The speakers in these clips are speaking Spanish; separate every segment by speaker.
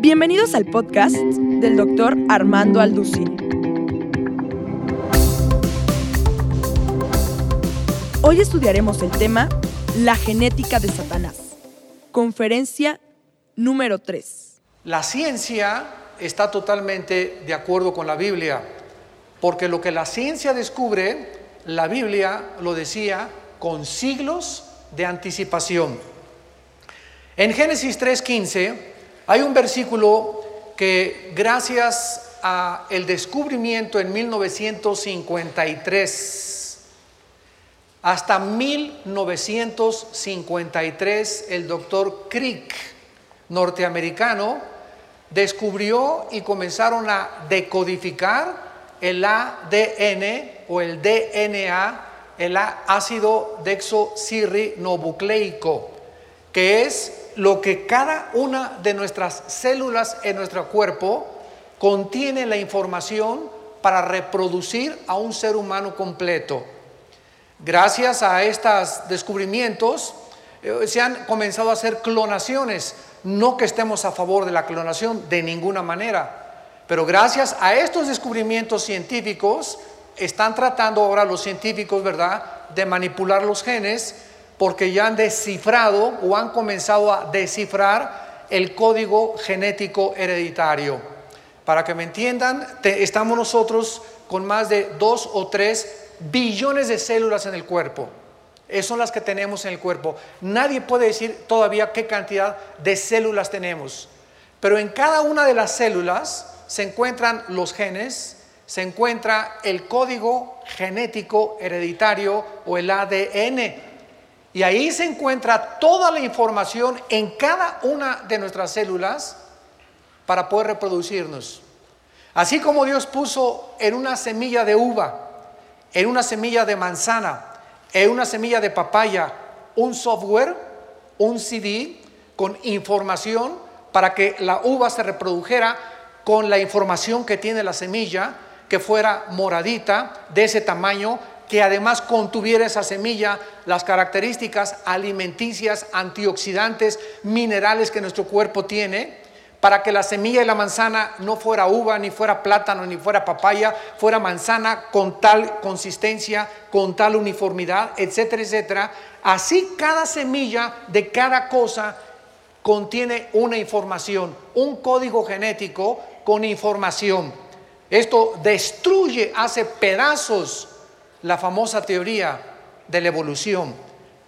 Speaker 1: Bienvenidos al podcast del doctor Armando Alducin. Hoy estudiaremos el tema La genética de Satanás. Conferencia número 3.
Speaker 2: La ciencia está totalmente de acuerdo con la Biblia, porque lo que la ciencia descubre, la Biblia lo decía con siglos de anticipación. En Génesis 3:15 hay un versículo que gracias a el descubrimiento en 1953 hasta 1953 el doctor Crick, norteamericano, descubrió y comenzaron a decodificar el ADN o el DNA, el ácido desoxirribonucleico, que es lo que cada una de nuestras células en nuestro cuerpo contiene la información para reproducir a un ser humano completo. Gracias a estos descubrimientos eh, se han comenzado a hacer clonaciones. No que estemos a favor de la clonación de ninguna manera, pero gracias a estos descubrimientos científicos están tratando ahora los científicos, ¿verdad?, de manipular los genes porque ya han descifrado o han comenzado a descifrar el código genético hereditario. Para que me entiendan, estamos nosotros con más de dos o tres billones de células en el cuerpo. Esas son las que tenemos en el cuerpo. Nadie puede decir todavía qué cantidad de células tenemos. Pero en cada una de las células se encuentran los genes, se encuentra el código genético hereditario o el ADN. Y ahí se encuentra toda la información en cada una de nuestras células para poder reproducirnos. Así como Dios puso en una semilla de uva, en una semilla de manzana, en una semilla de papaya, un software, un CD con información para que la uva se reprodujera con la información que tiene la semilla, que fuera moradita, de ese tamaño, que además contuviera esa semilla las características alimenticias, antioxidantes, minerales que nuestro cuerpo tiene, para que la semilla de la manzana no fuera uva, ni fuera plátano, ni fuera papaya, fuera manzana con tal consistencia, con tal uniformidad, etcétera, etcétera. Así cada semilla de cada cosa contiene una información, un código genético con información. Esto destruye, hace pedazos la famosa teoría de la evolución,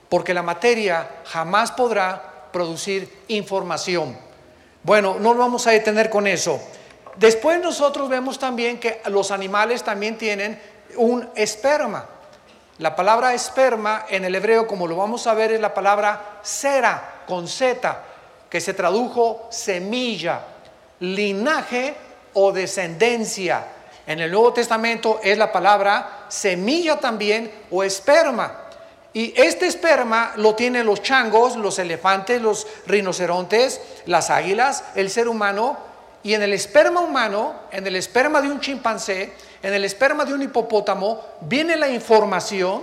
Speaker 2: porque la materia jamás podrá producir información. Bueno, no vamos a detener con eso. Después nosotros vemos también que los animales también tienen un esperma. La palabra esperma en el hebreo, como lo vamos a ver, es la palabra cera con Z, que se tradujo semilla, linaje o descendencia. En el Nuevo Testamento es la palabra semilla también o esperma. Y este esperma lo tienen los changos, los elefantes, los rinocerontes, las águilas, el ser humano. Y en el esperma humano, en el esperma de un chimpancé, en el esperma de un hipopótamo, viene la información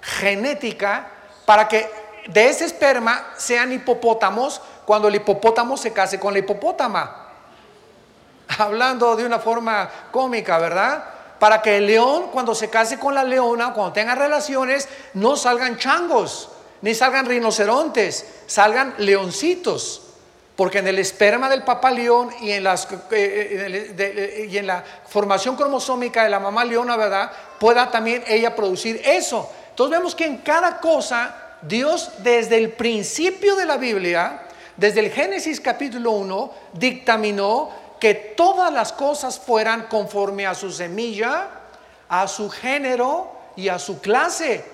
Speaker 2: genética para que de ese esperma sean hipopótamos cuando el hipopótamo se case con la hipopótama hablando de una forma cómica, ¿verdad? Para que el león cuando se case con la leona, cuando tenga relaciones, no salgan changos, ni salgan rinocerontes, salgan leoncitos. Porque en el esperma del papá león y en, eh, eh, la formación cromosómica de la mamá leona, ¿verdad? Pueda también ella producir eso. Entonces vemos que en cada cosa, Dios desde el principio de la Biblia, desde el Génesis capítulo 1, dictaminó que todas las cosas fueran conforme a su semilla, a su género y a su clase.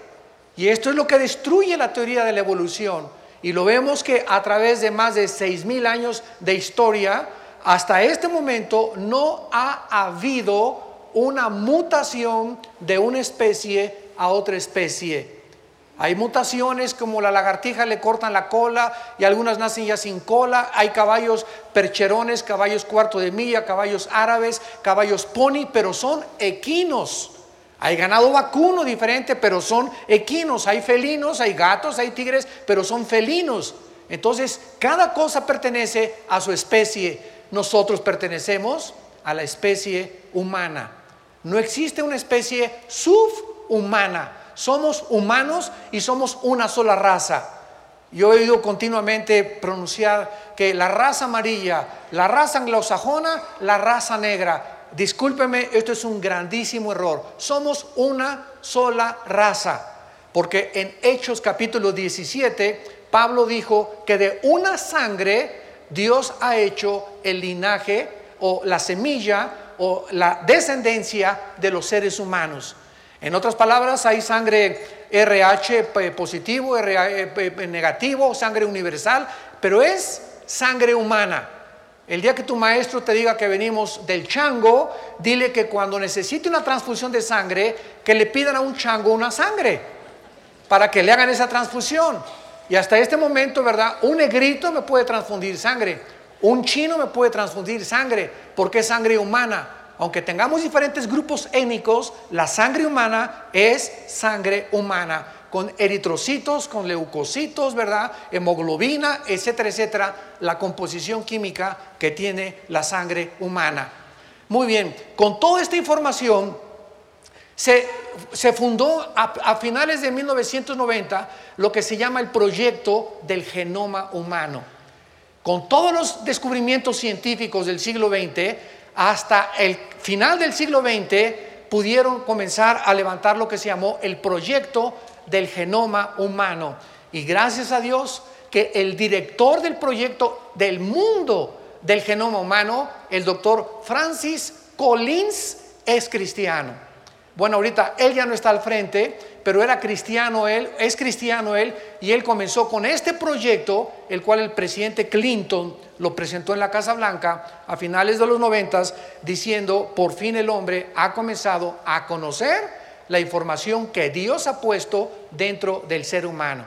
Speaker 2: Y esto es lo que destruye la teoría de la evolución. Y lo vemos que a través de más de seis mil años de historia, hasta este momento no ha habido una mutación de una especie a otra especie. Hay mutaciones como la lagartija le cortan la cola y algunas nacen ya sin cola. Hay caballos percherones, caballos cuarto de milla, caballos árabes, caballos pony, pero son equinos. Hay ganado vacuno diferente, pero son equinos. Hay felinos, hay gatos, hay tigres, pero son felinos. Entonces, cada cosa pertenece a su especie. nosotros pertenecemos a la especie humana. No existe una especie subhumana. Somos humanos y somos una sola raza. Yo he oído continuamente pronunciar que la raza amarilla, la raza anglosajona, la raza negra. Discúlpeme, esto es un grandísimo error. Somos una sola raza. Porque en Hechos capítulo 17, Pablo dijo que de una sangre Dios ha hecho el linaje o la semilla o la descendencia de los seres humanos. En otras palabras, hay sangre RH positivo, RH negativo, sangre universal, pero es sangre humana. El día que tu maestro te diga que venimos del chango, dile que cuando necesite una transfusión de sangre, que le pidan a un chango una sangre, para que le hagan esa transfusión. Y hasta este momento, ¿verdad? Un negrito me puede transfundir sangre, un chino me puede transfundir sangre, porque es sangre humana aunque tengamos diferentes grupos étnicos, la sangre humana es sangre humana, con eritrocitos, con leucocitos, ¿verdad? Hemoglobina, etcétera, etcétera, la composición química que tiene la sangre humana. Muy bien, con toda esta información, se, fundó a, a, finales de 1990 lo que se llama el proyecto del genoma humano. Con todos los descubrimientos científicos del siglo XX, hasta el final del siglo XX pudieron comenzar a levantar lo que se llamó el proyecto del genoma humano. Y gracias a Dios que el director del proyecto del mundo del genoma humano, el doctor Francis Collins, es cristiano. Bueno, ahorita él ya no está al frente, pero era cristiano él, es cristiano él, y él comenzó con este proyecto, el cual el presidente Clinton lo presentó en la Casa Blanca a finales de los noventas, diciendo, por fin el hombre ha comenzado a conocer la información que Dios ha puesto dentro del ser humano.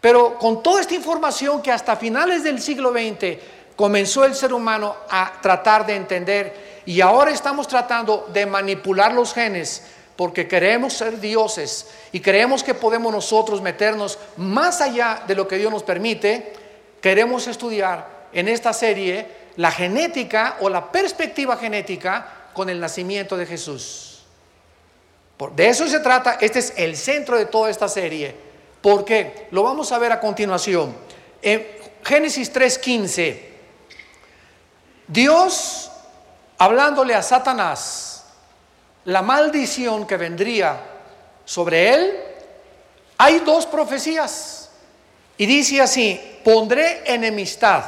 Speaker 2: Pero con toda esta información que hasta finales del siglo XX comenzó el ser humano a tratar de entender, y ahora estamos tratando de manipular los genes, porque queremos ser dioses y creemos que podemos nosotros meternos más allá de lo que Dios nos permite, queremos estudiar en esta serie la genética o la perspectiva genética con el nacimiento de Jesús. De eso se trata, este es el centro de toda esta serie. ¿Por qué? Lo vamos a ver a continuación. En Génesis 3:15, Dios hablándole a Satanás, la maldición que vendría sobre él, hay dos profecías. Y dice así, pondré enemistad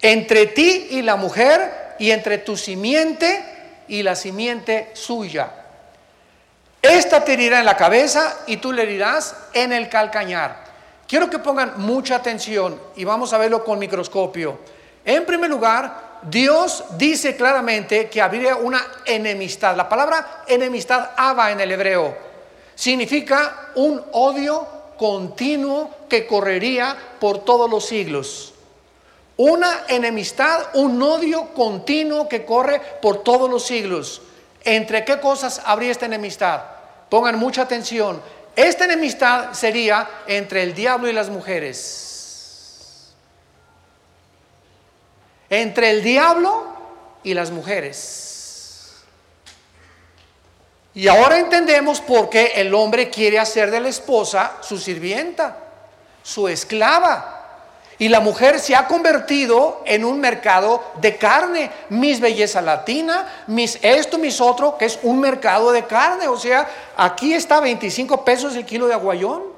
Speaker 2: entre ti y la mujer y entre tu simiente y la simiente suya. Esta te herirá en la cabeza y tú le herirás en el calcañar. Quiero que pongan mucha atención y vamos a verlo con microscopio. En primer lugar, Dios dice claramente que habría una enemistad. La palabra enemistad, aba en el hebreo, significa un odio continuo que correría por todos los siglos. Una enemistad, un odio continuo que corre por todos los siglos. ¿Entre qué cosas habría esta enemistad? Pongan mucha atención. Esta enemistad sería entre el diablo y las mujeres. Entre el diablo y las mujeres. Y ahora entendemos por qué el hombre quiere hacer de la esposa su sirvienta, su esclava. Y la mujer se ha convertido en un mercado de carne. Mis belleza latina, mis esto, mis otro, que es un mercado de carne. O sea, aquí está 25 pesos el kilo de aguayón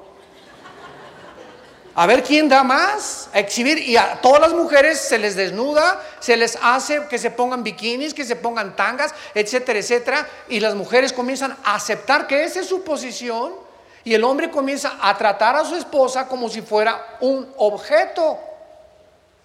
Speaker 2: a ver quién da más, a exhibir. Y a todas las mujeres se les desnuda, se les hace que se pongan bikinis, que se pongan tangas, etcétera, etcétera. Y las mujeres comienzan a aceptar que esa es su posición. Y el hombre comienza a tratar a su esposa como si fuera un objeto.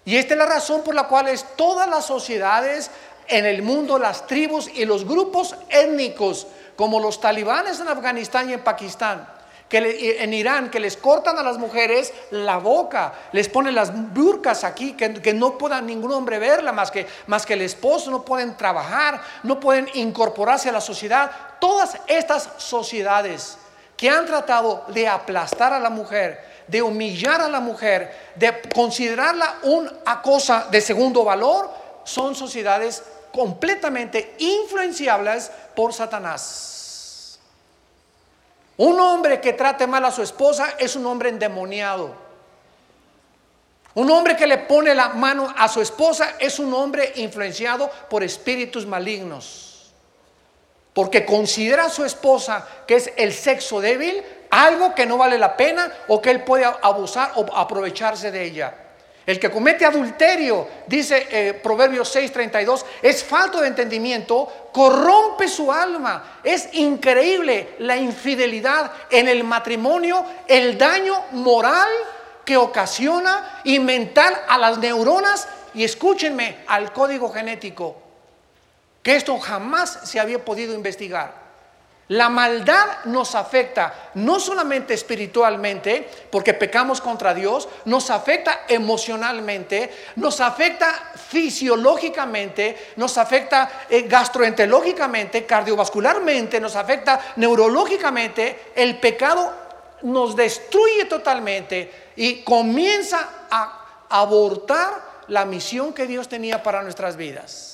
Speaker 2: Y esta es la razón por la cual es todas las sociedades en el mundo, las tribus y los grupos étnicos, como los talibanes en Afganistán y en Pakistán, que en Irán, que les cortan a las mujeres la boca, les ponen las burcas aquí, que, no pueda ningún hombre verla más que, más que el esposo, no pueden trabajar, no pueden incorporarse a la sociedad. Todas estas sociedades que han tratado de aplastar a la mujer, de humillar a la mujer, de considerarla una cosa de segundo valor, son sociedades completamente influenciables por Satanás. Un hombre que trate mal a su esposa es un hombre endemoniado. Un hombre que le pone la mano a su esposa es un hombre influenciado por espíritus malignos. Porque considera a su esposa que es el sexo débil algo que no vale la pena o que él puede abusar o aprovecharse de ella. El que comete adulterio, dice eh, Proverbios 6:32, es falto de entendimiento, corrompe su alma. Es increíble la infidelidad en el matrimonio, el daño moral que ocasiona y mental a las neuronas y escúchenme al código genético, que esto jamás se había podido investigar. La maldad nos afecta no solamente espiritualmente, porque pecamos contra Dios, nos afecta emocionalmente, nos afecta fisiológicamente, nos afecta eh, gastroenterológicamente, cardiovascularmente, nos afecta neurológicamente. El pecado nos destruye totalmente y comienza a abortar la misión que Dios tenía para nuestras vidas.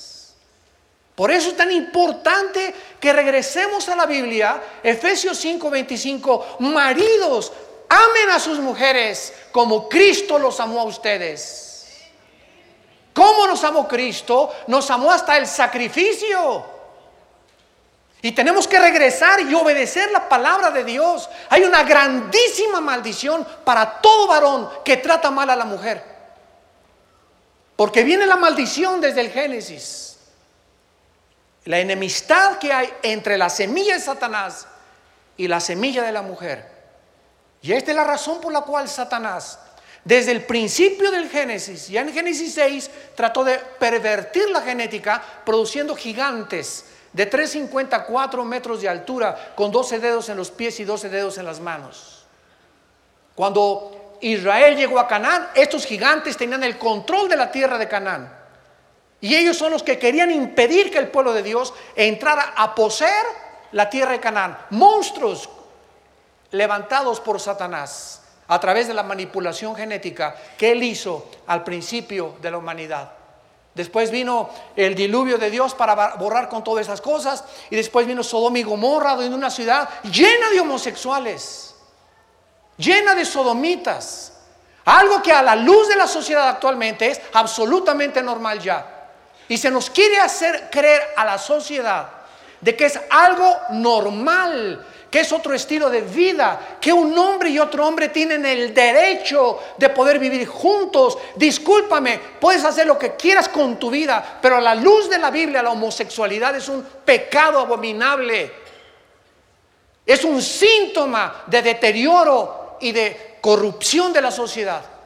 Speaker 2: Por eso es tan importante que regresemos a la Biblia, Efesios 5:25, maridos, amen a sus mujeres como Cristo los amó a ustedes. ¿Cómo nos amó Cristo? Nos amó hasta el sacrificio. Y tenemos que regresar y obedecer la palabra de Dios. Hay una grandísima maldición para todo varón que trata mal a la mujer. Porque viene la maldición desde el Génesis la enemistad que hay entre la semilla de Satanás y la semilla de la mujer. Y esta es la razón por la cual Satanás, desde el principio del Génesis, ya en Génesis 6, trató de pervertir la genética produciendo gigantes de 3,54 metros de altura con 12 dedos en los pies y 12 dedos en las manos. Cuando Israel llegó a Canaán, estos gigantes tenían el control de la tierra de Canaán. Y ellos son los que querían impedir que el pueblo de Dios entrara a poseer la tierra de Canaán. Monstruos levantados por Satanás a través de la manipulación genética que él hizo al principio de la humanidad. Después vino el diluvio de Dios para borrar con todas esas cosas. Y después vino Sodoma y Gomorra, en una ciudad llena de homosexuales, llena de sodomitas. Algo que a la luz de la sociedad actualmente es absolutamente normal ya. Y se nos quiere hacer creer a la sociedad de que es algo normal, que es otro estilo de vida, que un hombre y otro hombre tienen el derecho de poder vivir juntos. Discúlpame, puedes hacer lo que quieras con tu vida, pero a la luz de la Biblia la homosexualidad es un pecado abominable. Es un síntoma de deterioro y de corrupción de la sociedad.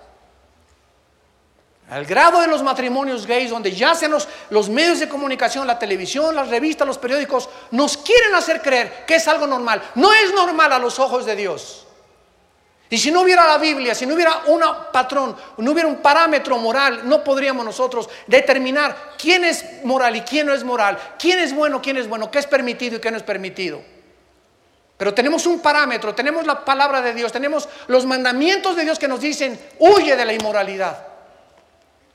Speaker 2: Al grado de los matrimonios gays, donde ya sean los, los, medios de comunicación, la televisión, las revistas, los periódicos, nos quieren hacer creer que es algo normal. No es normal a los ojos de Dios. Y si no hubiera la Biblia, si no hubiera un patrón, no hubiera un parámetro moral, no podríamos nosotros determinar quién es moral y quién no es moral, quién es bueno, quién es bueno, qué es permitido y qué no es permitido. Pero tenemos un parámetro, tenemos la palabra de Dios, tenemos los mandamientos de Dios que nos dicen, huye de la inmoralidad.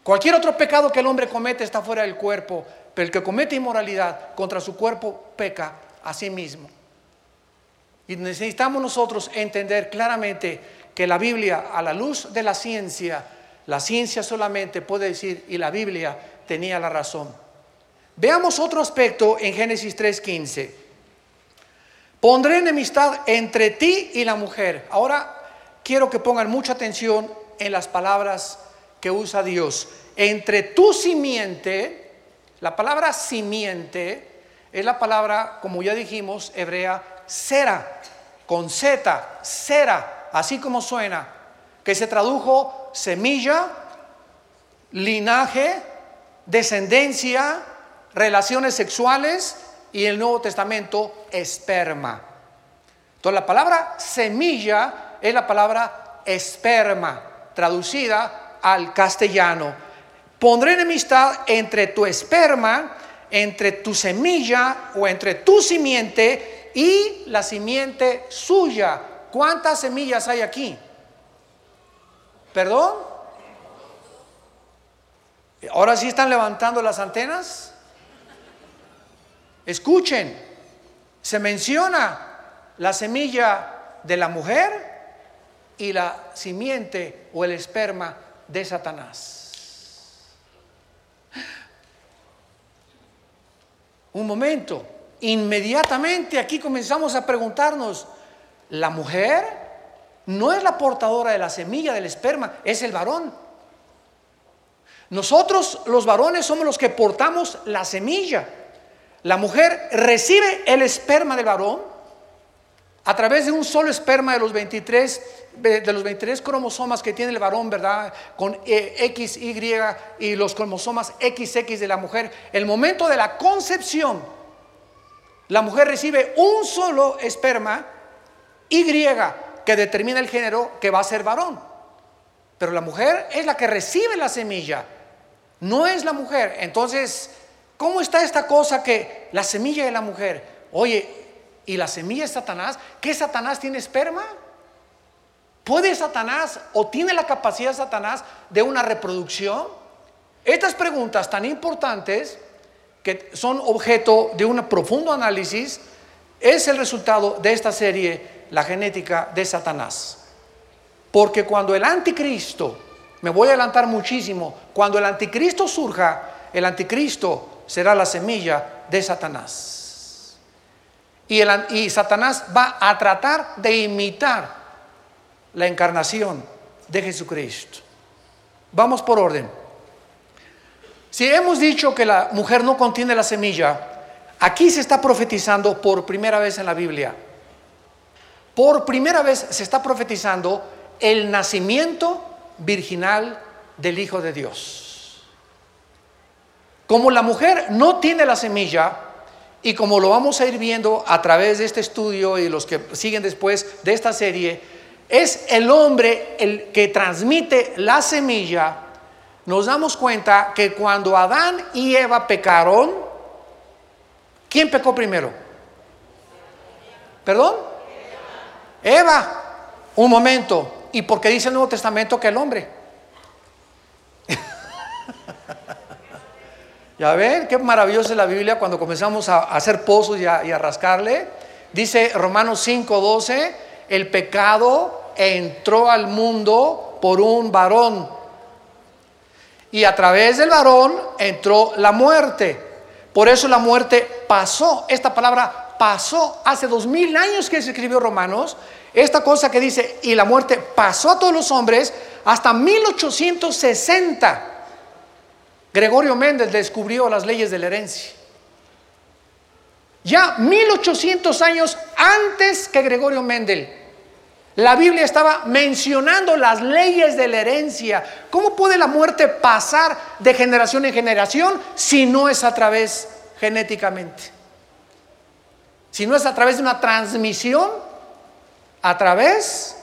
Speaker 2: Cualquier otro pecado que el hombre comete está fuera del cuerpo, pero el que comete inmoralidad contra su cuerpo peca a sí mismo. Y necesitamos nosotros entender claramente que la Biblia, a la luz de la ciencia, la ciencia solamente puede decir, y la Biblia tenía la razón. Veamos otro aspecto en Génesis 3:15. Pondré enemistad entre ti y la mujer. Ahora quiero que pongan mucha atención en las palabras que usa Dios. Entre tu simiente, la palabra simiente es la palabra, como ya dijimos, hebrea, cera, con Z, cera, así como suena, que se tradujo semilla, linaje, descendencia, relaciones sexuales y el Nuevo Testamento esperma. Entonces la palabra semilla es la palabra esperma, traducida al castellano. Pondré enemistad entre tu esperma, entre tu semilla o entre tu simiente y la simiente suya. ¿Cuántas semillas hay aquí? ¿Perdón? Ahora sí están levantando las antenas. Escuchen, se menciona la semilla de la mujer y la simiente o el esperma de Satanás. Un momento, inmediatamente aquí comenzamos a preguntarnos, ¿la mujer no es la portadora de la semilla del esperma, es el varón? Nosotros los varones somos los que portamos la semilla. La mujer recibe el esperma del varón a través de un solo esperma de los 23 de los 23 cromosomas que tiene el varón, ¿verdad? Con eh, X, Y y los cromosomas XX de la mujer, el momento de la concepción, la mujer recibe un solo esperma Y que determina el género que va a ser varón. Pero la mujer es la que recibe la semilla, no es la mujer. Entonces, ¿cómo está esta cosa que la semilla de la mujer? Oye, ¿y la semilla es Satanás? ¿Qué Satanás tiene esperma? ¿Puede Satanás o tiene la capacidad Satanás de una reproducción? Estas preguntas tan importantes que son objeto de un profundo análisis es el resultado de esta serie, La genética de Satanás. Porque cuando el anticristo, me voy a adelantar muchísimo, cuando el anticristo surja, el anticristo será la semilla de Satanás. Y, Satanás va a tratar de imitar la encarnación de Jesucristo. Vamos por orden. Si hemos dicho que la mujer no contiene la semilla, aquí se está profetizando por primera vez en la Biblia. Por primera vez se está profetizando el nacimiento virginal del Hijo de Dios. Como la mujer no tiene la semilla, y como lo vamos a ir viendo a través de este estudio y los que siguen después de esta serie, es el hombre el que transmite la semilla, nos damos cuenta que cuando Adán y Eva pecaron, ¿quién pecó primero? ¿Perdón? Eva. Un momento. ¿Y por qué dice el Nuevo Testamento que el hombre? Ya ven, qué maravillosa es la Biblia cuando comenzamos a hacer pozos y a, y a rascarle. Dice Romanos 5:12 el pecado entró al mundo por un varón. Y a través del varón entró la muerte. Por eso la muerte pasó. Esta palabra pasó hace dos mil años que se escribió Romanos. Esta cosa que dice, y la muerte pasó a todos los hombres hasta 1860. Gregorio Méndez descubrió las leyes de la herencia. Ya 1800 años antes que Gregorio Mendel, la Biblia estaba mencionando las leyes de la herencia. ¿Cómo puede la muerte pasar de generación en generación si no es a través genéticamente? Si no es a través de una transmisión, a través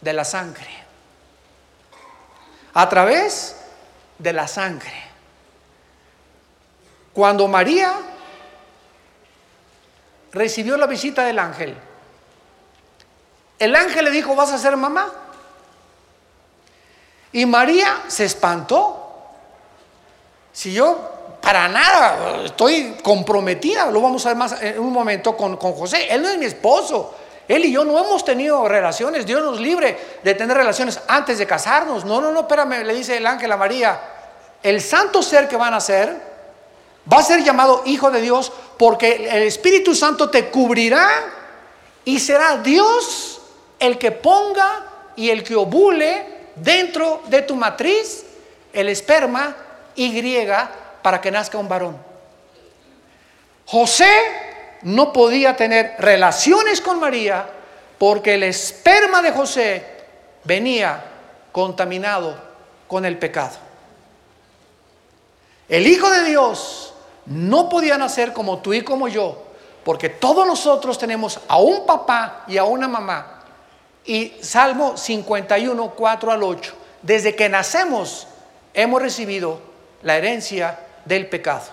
Speaker 2: de la sangre. A través de la sangre. Cuando María recibió la visita del ángel. El ángel le dijo, vas a ser mamá. Y María se espantó. Si yo para nada estoy comprometida, lo vamos a ver más en un momento con, con José. Él no es mi esposo. Él y yo no hemos tenido relaciones. Dios nos libre de tener relaciones antes de casarnos. No, no, no, espérame, le dice el ángel a María. El santo ser que van a ser va a ser llamado Hijo de Dios porque el Espíritu Santo te cubrirá y será Dios el que ponga y el que ovule dentro de tu matriz el esperma Y para que nazca un varón. José no podía tener relaciones con María porque el esperma de José venía contaminado con el pecado. El Hijo de Dios no podía nacer como tú y como yo, porque todos nosotros tenemos a un papá y a una mamá. Y Salmo 51, 4 al 8, desde que nacemos hemos recibido la herencia del pecado,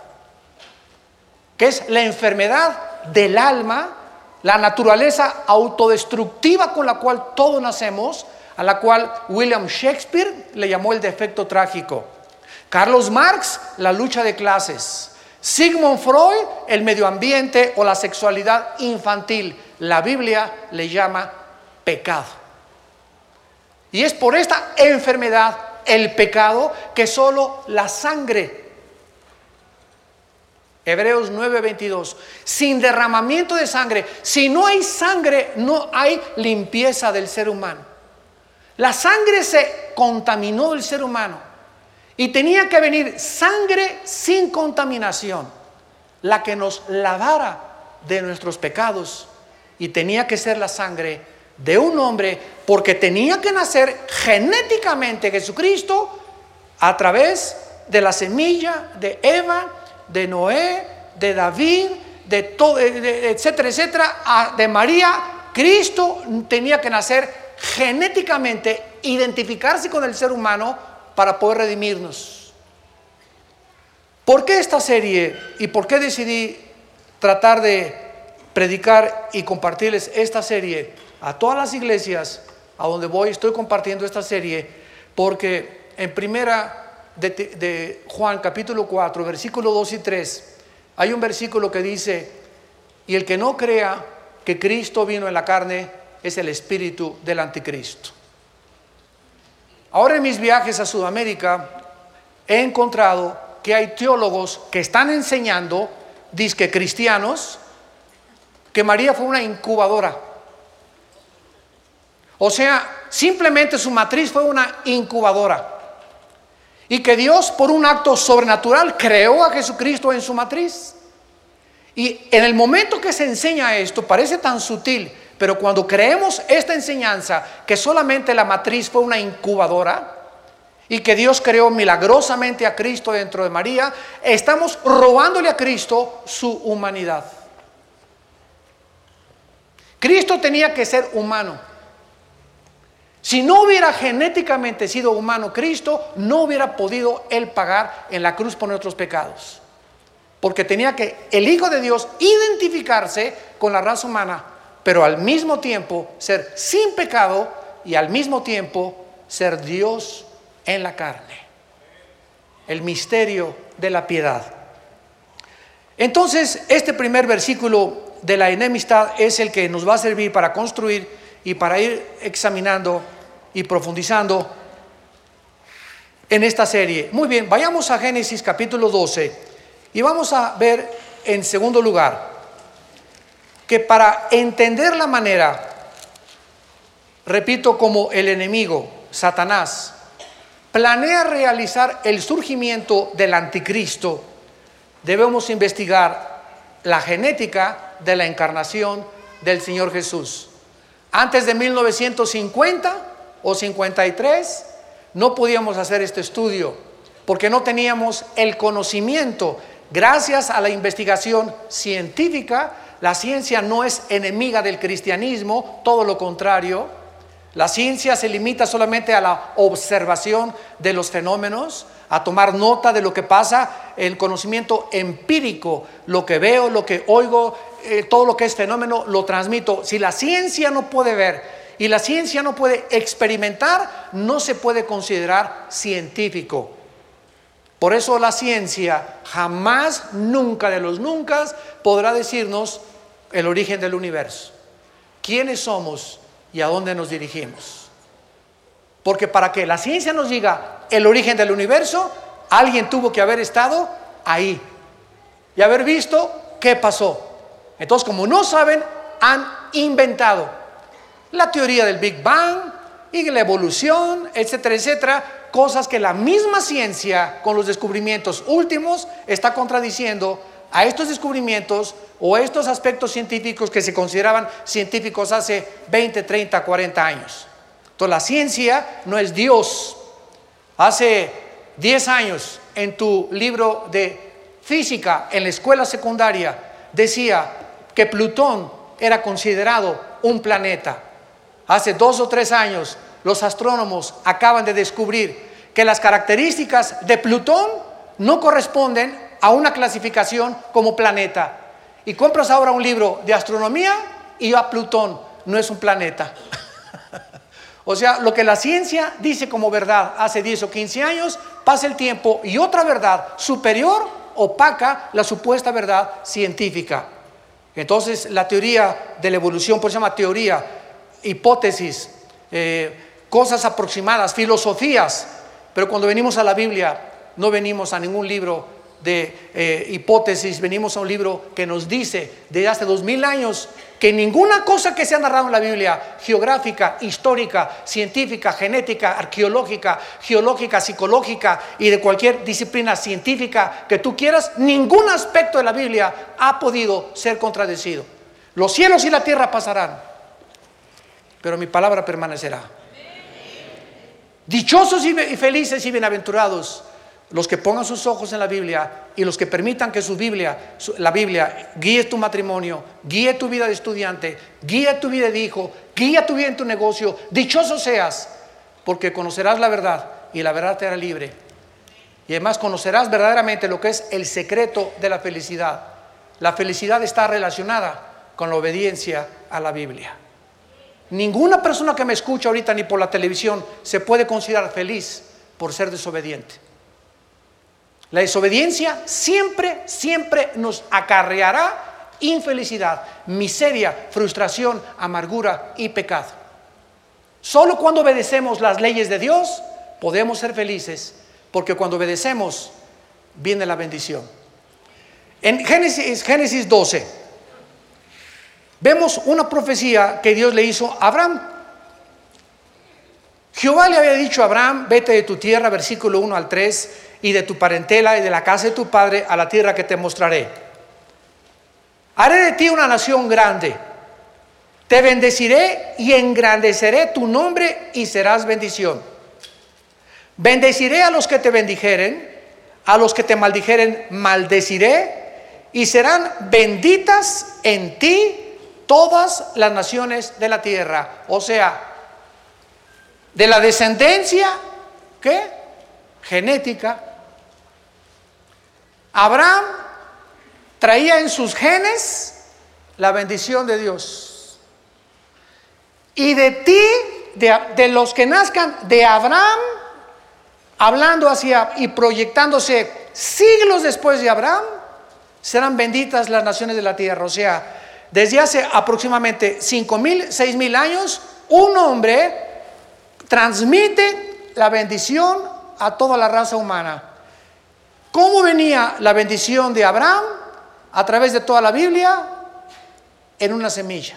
Speaker 2: que es la enfermedad del alma, la naturaleza autodestructiva con la cual todos nacemos, a la cual William Shakespeare le llamó el defecto trágico. Carlos Marx, la lucha de clases. Sigmund Freud, el medio ambiente o la sexualidad infantil. La Biblia le llama pecado. Y es por esta enfermedad, el pecado, que solo la sangre Hebreos 9:22. Sin derramamiento de sangre, si no hay sangre, no hay limpieza del ser humano. La sangre se contaminó del ser humano y tenía que venir sangre sin contaminación, la que nos lavara de nuestros pecados. Y tenía que ser la sangre de un hombre porque tenía que nacer genéticamente Jesucristo a través de la semilla de Eva de Noé, de David, de todo, etcétera, etcétera, de María, Cristo tenía que nacer genéticamente, identificarse con el ser humano para poder redimirnos. ¿Por qué esta serie y por qué decidí tratar de predicar y compartirles esta serie a todas las iglesias a donde voy? Estoy compartiendo esta serie porque en primera de, Juan capítulo 4, versículo 2 y 3, hay un versículo que dice, y el que no crea que Cristo vino en la carne es el espíritu del anticristo. Ahora en mis viajes a Sudamérica he encontrado que hay teólogos que están enseñando, disque cristianos, que María fue una incubadora. O sea, simplemente su matriz fue una incubadora. Y que Dios por un acto sobrenatural creó a Jesucristo en su matriz. Y en el momento que se enseña esto, parece tan sutil, pero cuando creemos esta enseñanza, que solamente la matriz fue una incubadora y que Dios creó milagrosamente a Cristo dentro de María, estamos robándole a Cristo su humanidad. Cristo tenía que ser humano. Si no hubiera genéticamente sido humano Cristo, no hubiera podido Él pagar en la cruz por nuestros pecados. Porque tenía que el Hijo de Dios identificarse con la raza humana, pero al mismo tiempo ser sin pecado y al mismo tiempo ser Dios en la carne. El misterio de la piedad. Entonces, este primer versículo de la enemistad es el que nos va a servir para construir y para ir examinando y profundizando en esta serie. Muy bien, vayamos a Génesis capítulo 12 y vamos a ver en segundo lugar que para entender la manera, repito, como el enemigo, Satanás, planea realizar el surgimiento del anticristo, debemos investigar la genética de la encarnación del Señor Jesús. Antes de 1950, o 53, no podíamos hacer este estudio porque no teníamos el conocimiento. Gracias a la investigación científica, la ciencia no es enemiga del cristianismo, todo lo contrario. La ciencia se limita solamente a la observación de los fenómenos, a tomar nota de lo que pasa, el conocimiento empírico, lo que veo, lo que oigo, eh, todo lo que es fenómeno, lo transmito. Si la ciencia no puede ver y la ciencia no puede experimentar, no se puede considerar científico. Por eso la ciencia jamás, nunca de los nunca, podrá decirnos el origen del universo. ¿Quiénes somos y a dónde nos dirigimos? Porque para que la ciencia nos diga el origen del universo, alguien tuvo que haber estado ahí y haber visto qué pasó. Entonces, como no saben, han inventado la teoría del Big Bang y la evolución, etcétera, etcétera, cosas que la misma ciencia con los descubrimientos últimos está contradiciendo a estos descubrimientos o estos aspectos científicos que se consideraban científicos hace 20, 30, 40 años. Entonces la ciencia no es Dios. Hace 10 años en tu libro de física en la escuela secundaria decía que Plutón era considerado un planeta. Hace dos o tres años los astrónomos acaban de descubrir que las características de Plutón no corresponden a una clasificación como planeta. Y compras ahora un libro de astronomía y a Plutón no es un planeta. O sea, lo que la ciencia dice como verdad hace 10 o 15 años, pasa el tiempo y otra verdad superior opaca la supuesta verdad científica. Entonces, la teoría de la evolución, por eso se llama teoría, hipótesis, eh, cosas aproximadas, filosofías. Pero cuando venimos a la Biblia, no venimos a ningún libro de eh, hipótesis, venimos a un libro que nos dice desde hace dos mil años que ninguna cosa que se ha narrado en la Biblia, geográfica, histórica, científica, genética, arqueológica, geológica, psicológica y de cualquier disciplina científica que tú quieras, ningún aspecto de la Biblia ha podido ser contradecido. Los cielos y la tierra pasarán, pero mi palabra permanecerá. Dichosos y felices y bienaventurados los que pongan sus ojos en la Biblia y los que permitan que su Biblia, la Biblia, guíe tu matrimonio, guíe tu vida de estudiante, guíe tu vida de hijo, guíe tu vida en tu negocio, dichoso seas, porque conocerás la verdad y la verdad te hará libre. Y además conocerás verdaderamente lo que es el secreto de la felicidad. La felicidad está relacionada con la obediencia a la Biblia. Ninguna persona que me escucha ahorita ni por la televisión se puede considerar feliz por ser desobediente. La desobediencia siempre, siempre nos acarreará infelicidad, miseria, frustración, amargura y pecado. Solo cuando obedecemos las leyes de Dios podemos ser felices, porque cuando obedecemos viene la bendición. En Génesis, Génesis 12 vemos una profecía que Dios le hizo a Abraham. Jehová le había dicho a Abraham, vete de tu tierra, versículo 1 al 3, y de tu parentela y de la casa de tu padre a la tierra que te mostraré. Haré de ti una nación grande. Te bendeciré y engrandeceré tu nombre y serás bendición. Bendeciré a los que te bendijeren, a los que te maldijeren maldeciré y serán benditas en ti todas las naciones de la tierra. O sea, de la descendencia, ¿qué? Genética Abraham traía en sus genes la bendición de Dios. Y de ti, de, los que nazcan de Abraham, hablando hacia y proyectándose siglos después de Abraham, serán benditas las naciones de la tierra. O sea, desde hace aproximadamente cinco mil, seis mil años, un hombre transmite la bendición a toda la raza humana. ¿Cómo venía la bendición de Abraham a través de toda la Biblia? En una semilla.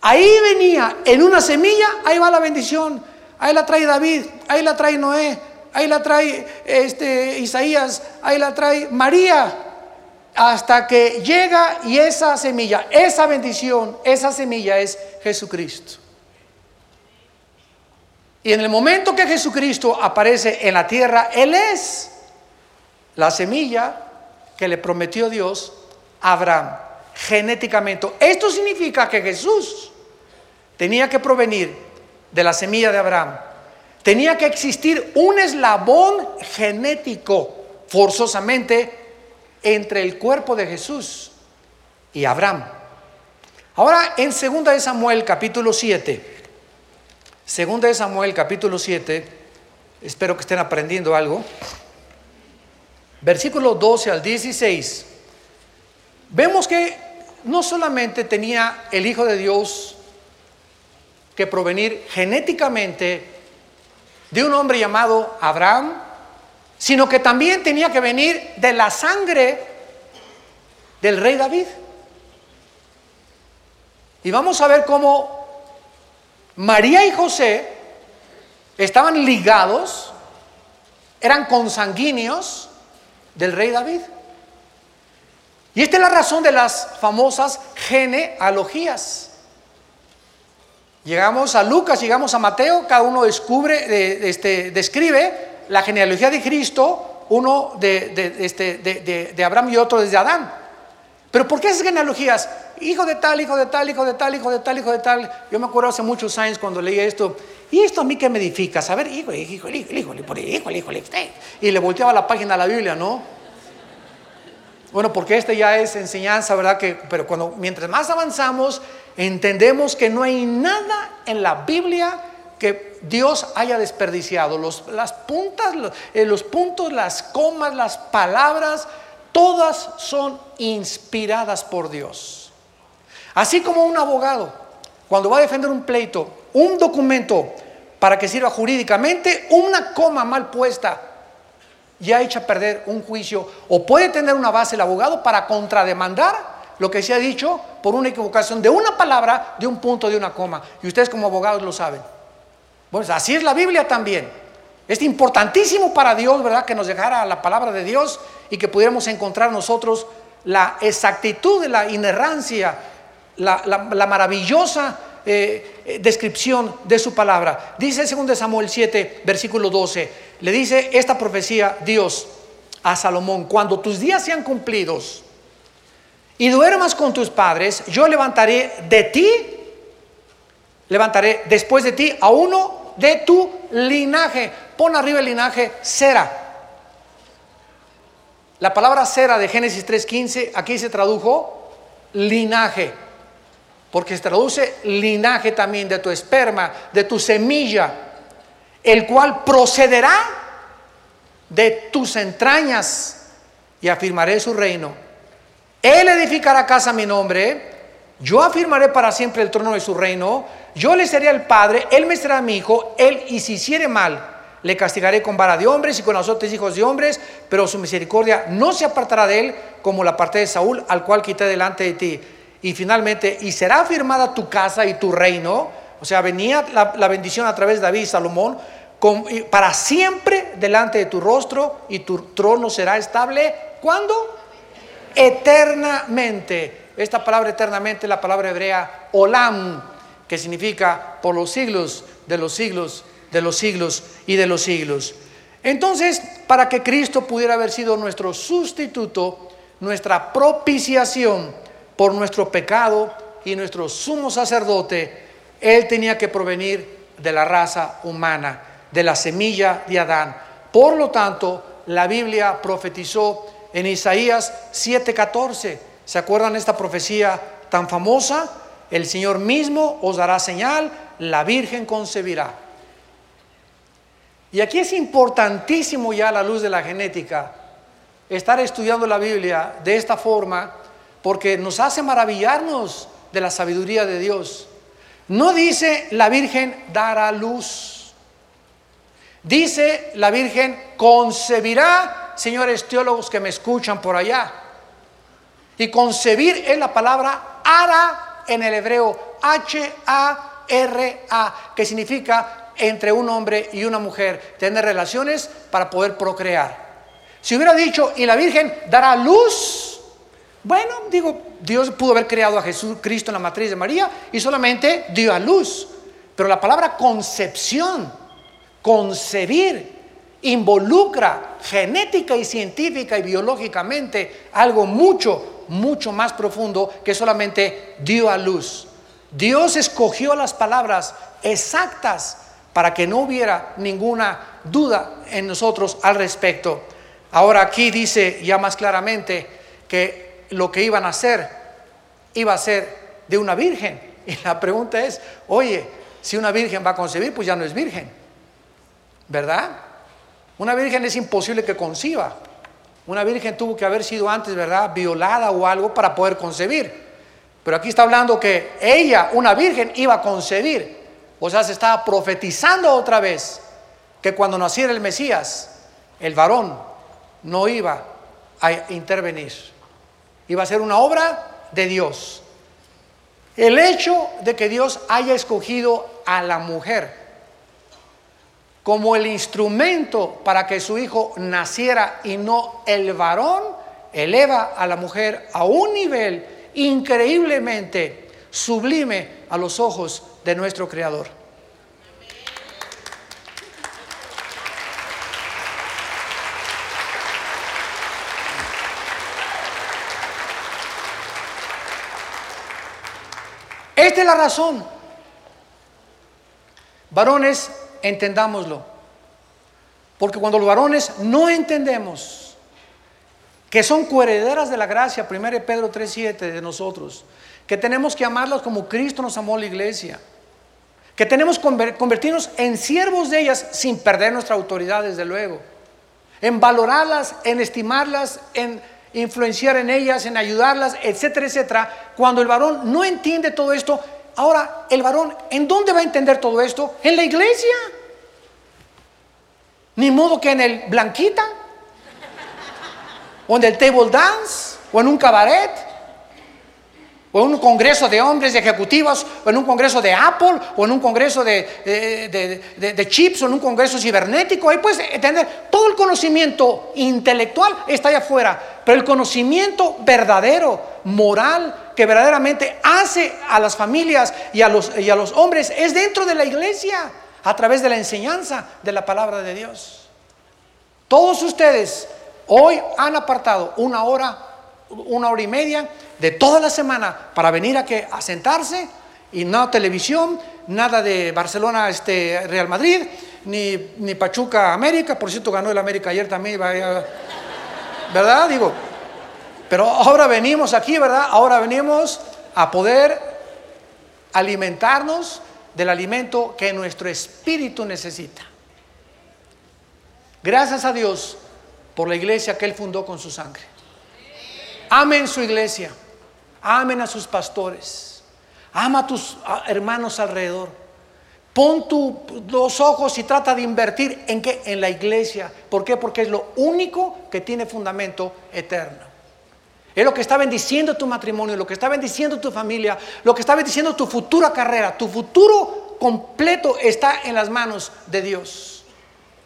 Speaker 2: Ahí venía, en una semilla, ahí va la bendición. Ahí la trae David, ahí la trae Noé, ahí la trae este, Isaías, ahí la trae María. Hasta que llega y esa semilla, esa bendición, esa semilla es Jesucristo. Y en el momento que Jesucristo aparece en la tierra, Él es la semilla que le prometió Dios a Abraham genéticamente. Esto significa que Jesús tenía que provenir de la semilla de Abraham. Tenía que existir un eslabón genético forzosamente entre el cuerpo de Jesús y Abraham. Ahora en 2 Samuel capítulo 7 Segunda de Samuel capítulo 7, espero que estén aprendiendo algo. Versículo 12 al 16. Vemos que no solamente tenía el Hijo de Dios que provenir genéticamente de un hombre llamado Abraham, sino que también tenía que venir de la sangre del rey David. Y vamos a ver cómo María y José estaban ligados, eran consanguíneos del rey David. Y esta es la razón de las famosas genealogías. Llegamos a Lucas, llegamos a Mateo, cada uno descubre, este, describe la genealogía de Cristo, uno de, este, de, Abraham y otro desde Adán. Pero ¿por qué esas genealogías? Hijo de tal, hijo de tal, hijo de tal, hijo de tal, hijo de tal. Yo me acuerdo hace muchos años cuando leía esto. Y esto a mí que me edifica, saber, hijo, hijo, hijo, hijo, hijo, hijo, hijo, Y le volteaba la página a la Biblia, ¿no? Bueno, porque esta ya es enseñanza, ¿verdad? Que, pero cuando, mientras más avanzamos, entendemos que no hay nada en la Biblia que Dios haya desperdiciado. las puntas, eh, los puntos, las comas, las palabras, todas son inspiradas por Dios. Así como un abogado, cuando va a defender un pleito, un documento para que sirva jurídicamente, una coma mal puesta ya echa a perder un juicio o puede tener una base el abogado para contrademandar lo que se ha dicho por una equivocación de una palabra, de un punto, de una coma. Y ustedes como abogados lo saben. Pues así es la Biblia también. Es importantísimo para Dios, ¿verdad? Que nos dejara la palabra de Dios y que pudiéramos encontrar nosotros la exactitud la inerrancia, la, maravillosa eh, eh, descripción de su palabra. Dice el 2 Samuel 7, versículo 12, le dice esta profecía Dios a Salomón, cuando tus días sean cumplidos y duermas con tus padres, yo levantaré de ti, levantaré después de ti a uno de tu linaje. Pon arriba el linaje Sera. La palabra Sera de Génesis 3.15 aquí se tradujo linaje, porque se traduce linaje también de tu esperma, de tu semilla, el cual procederá de tus entrañas y afirmaré su reino. Él edificará casa a mi nombre, yo afirmaré para siempre el trono de su reino, yo le seré el padre, él me será mi hijo, él y si hiciere mal, le castigaré con vara de hombres y con azotes hijos de hombres, pero su misericordia no se apartará de él como la parte de Saúl, al cual quité delante de ti. Y finalmente, y será afirmada tu casa y tu reino, o sea, venía la, bendición a través de David y Salomón, para siempre delante de tu rostro y tu trono será estable. ¿Cuándo? Eternamente. Esta palabra eternamente la palabra hebrea olam, que significa por los siglos de los siglos de los siglos y de los siglos. Entonces, para que Cristo pudiera haber sido nuestro sustituto, nuestra propiciación por nuestro pecado y nuestro sumo sacerdote, Él tenía que provenir de la raza humana, de la semilla de Adán. Por lo tanto, la Biblia profetizó en Isaías 7:14. ¿Se acuerdan esta profecía tan famosa? El Señor mismo os dará señal, la Virgen concebirá. Y aquí es importantísimo ya a la luz de la genética estar estudiando la Biblia de esta forma porque nos hace maravillarnos de la sabiduría de Dios. No dice la Virgen dará luz. Dice la Virgen concebirá, señores teólogos que me escuchan por allá. Y concebir es la palabra ara en el hebreo, H-A-R-A, que significa entre un hombre y una mujer, tener relaciones para poder procrear. Si hubiera dicho, y la Virgen dará luz, bueno, digo, Dios pudo haber creado a Jesús Cristo en la matriz de María y solamente dio a luz. Pero la palabra concepción, concebir, involucra genética y científica y biológicamente algo mucho, mucho más profundo que solamente dio a luz. Dios escogió las palabras exactas para que no hubiera ninguna duda en nosotros al respecto. Ahora aquí dice ya más claramente que lo que iban a hacer iba a ser de una virgen. Y la pregunta es, oye, si una virgen va a concebir, pues ya no es virgen. ¿Verdad? Una virgen es imposible que conciba. Una virgen tuvo que haber sido antes, ¿verdad? Violada o algo para poder concebir. Pero aquí está hablando que ella, una virgen, iba a concebir. O sea, se estaba profetizando otra vez que cuando naciera el Mesías, el varón no iba a intervenir. Iba a ser una obra de Dios. El hecho de que Dios haya escogido a la mujer como el instrumento para que su hijo naciera y no el varón, eleva a la mujer a un nivel increíblemente sublime a los ojos de nuestro Creador. Esta es la razón. Varones, entendámoslo. Porque cuando los varones no entendemos que son coherederas de la gracia, 1 Pedro 3.7 de nosotros, que tenemos que amarlas como Cristo nos amó la iglesia, que tenemos que convertirnos en siervos de ellas sin perder nuestra autoridad, desde luego, en valorarlas, en estimarlas, en influenciar en ellas, en ayudarlas, etcétera, etcétera. Cuando el varón no entiende todo esto, ahora el varón, ¿en dónde va a entender todo esto? En la iglesia. Ni modo que en el Blanquita, o en el table dance, o en un cabaret, o en un congreso de hombres ejecutivos, o en un congreso de Apple, o en un congreso de, chips, o en un congreso cibernético. Ahí puedes entender, todo el conocimiento intelectual está allá afuera, pero el conocimiento verdadero, moral, que verdaderamente hace a las familias y a los hombres, es dentro de la iglesia a través de la enseñanza de la palabra de Dios. Todos ustedes hoy han apartado una hora, una hora y media de toda la semana para venir a, a sentarse y no televisión, nada de Barcelona, este, Real Madrid, ni, ni Pachuca América, por cierto ganó el América ayer también, ¿verdad? Digo, pero ahora venimos aquí, ¿verdad? Ahora venimos a poder alimentarnos del alimento que nuestro espíritu necesita. Gracias a Dios por la iglesia que Él fundó con su sangre. Amen su iglesia, amen a sus pastores, ama a tus hermanos alrededor. Pon tus los ojos y trata de invertir en qué? En la iglesia. ¿Por qué? Porque es lo único que tiene fundamento eterno. Es lo que está bendiciendo tu matrimonio, lo que está bendiciendo tu familia, lo que está bendiciendo tu futura carrera. Tu futuro completo está en las manos de Dios.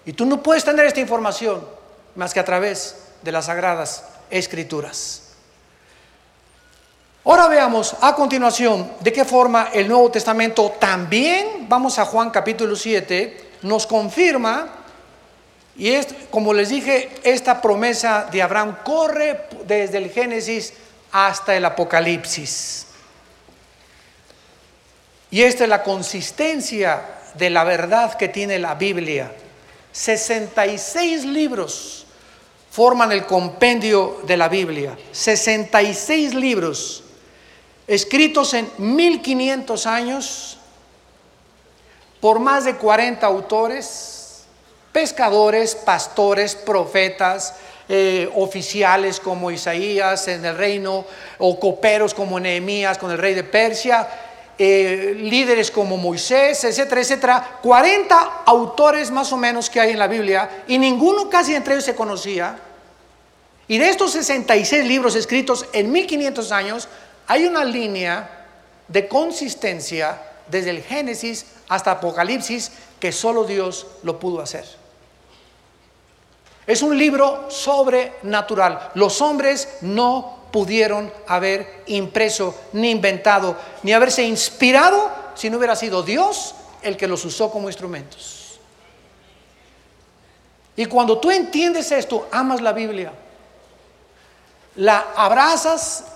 Speaker 2: Y tú no puedes tener esta información más que a través de las sagradas escrituras. Ahora veamos a continuación de qué forma el Nuevo Testamento también, vamos a Juan capítulo 7, nos confirma y es, como les dije, esta promesa de Abraham corre desde el Génesis hasta el Apocalipsis. Y esta es la consistencia de la verdad que tiene la Biblia. 66 libros forman el compendio de la Biblia. 66 libros escritos en 1500 años por más de 40 autores pescadores, pastores, profetas, eh, oficiales como Isaías en el reino, o coperos como Nehemías con el rey de Persia, eh, líderes como Moisés, etcétera, etcétera. 40 autores más o menos que hay en la Biblia y ninguno casi entre ellos se conocía. Y de estos 66 libros escritos en 1500 años, hay una línea de consistencia desde el Génesis hasta Apocalipsis que solo Dios lo pudo hacer. Es un libro sobrenatural. Los hombres no pudieron haber impreso, ni inventado, ni haberse inspirado si no hubiera sido Dios el que los usó como instrumentos. Y cuando tú entiendes esto, amas la Biblia, la abrazas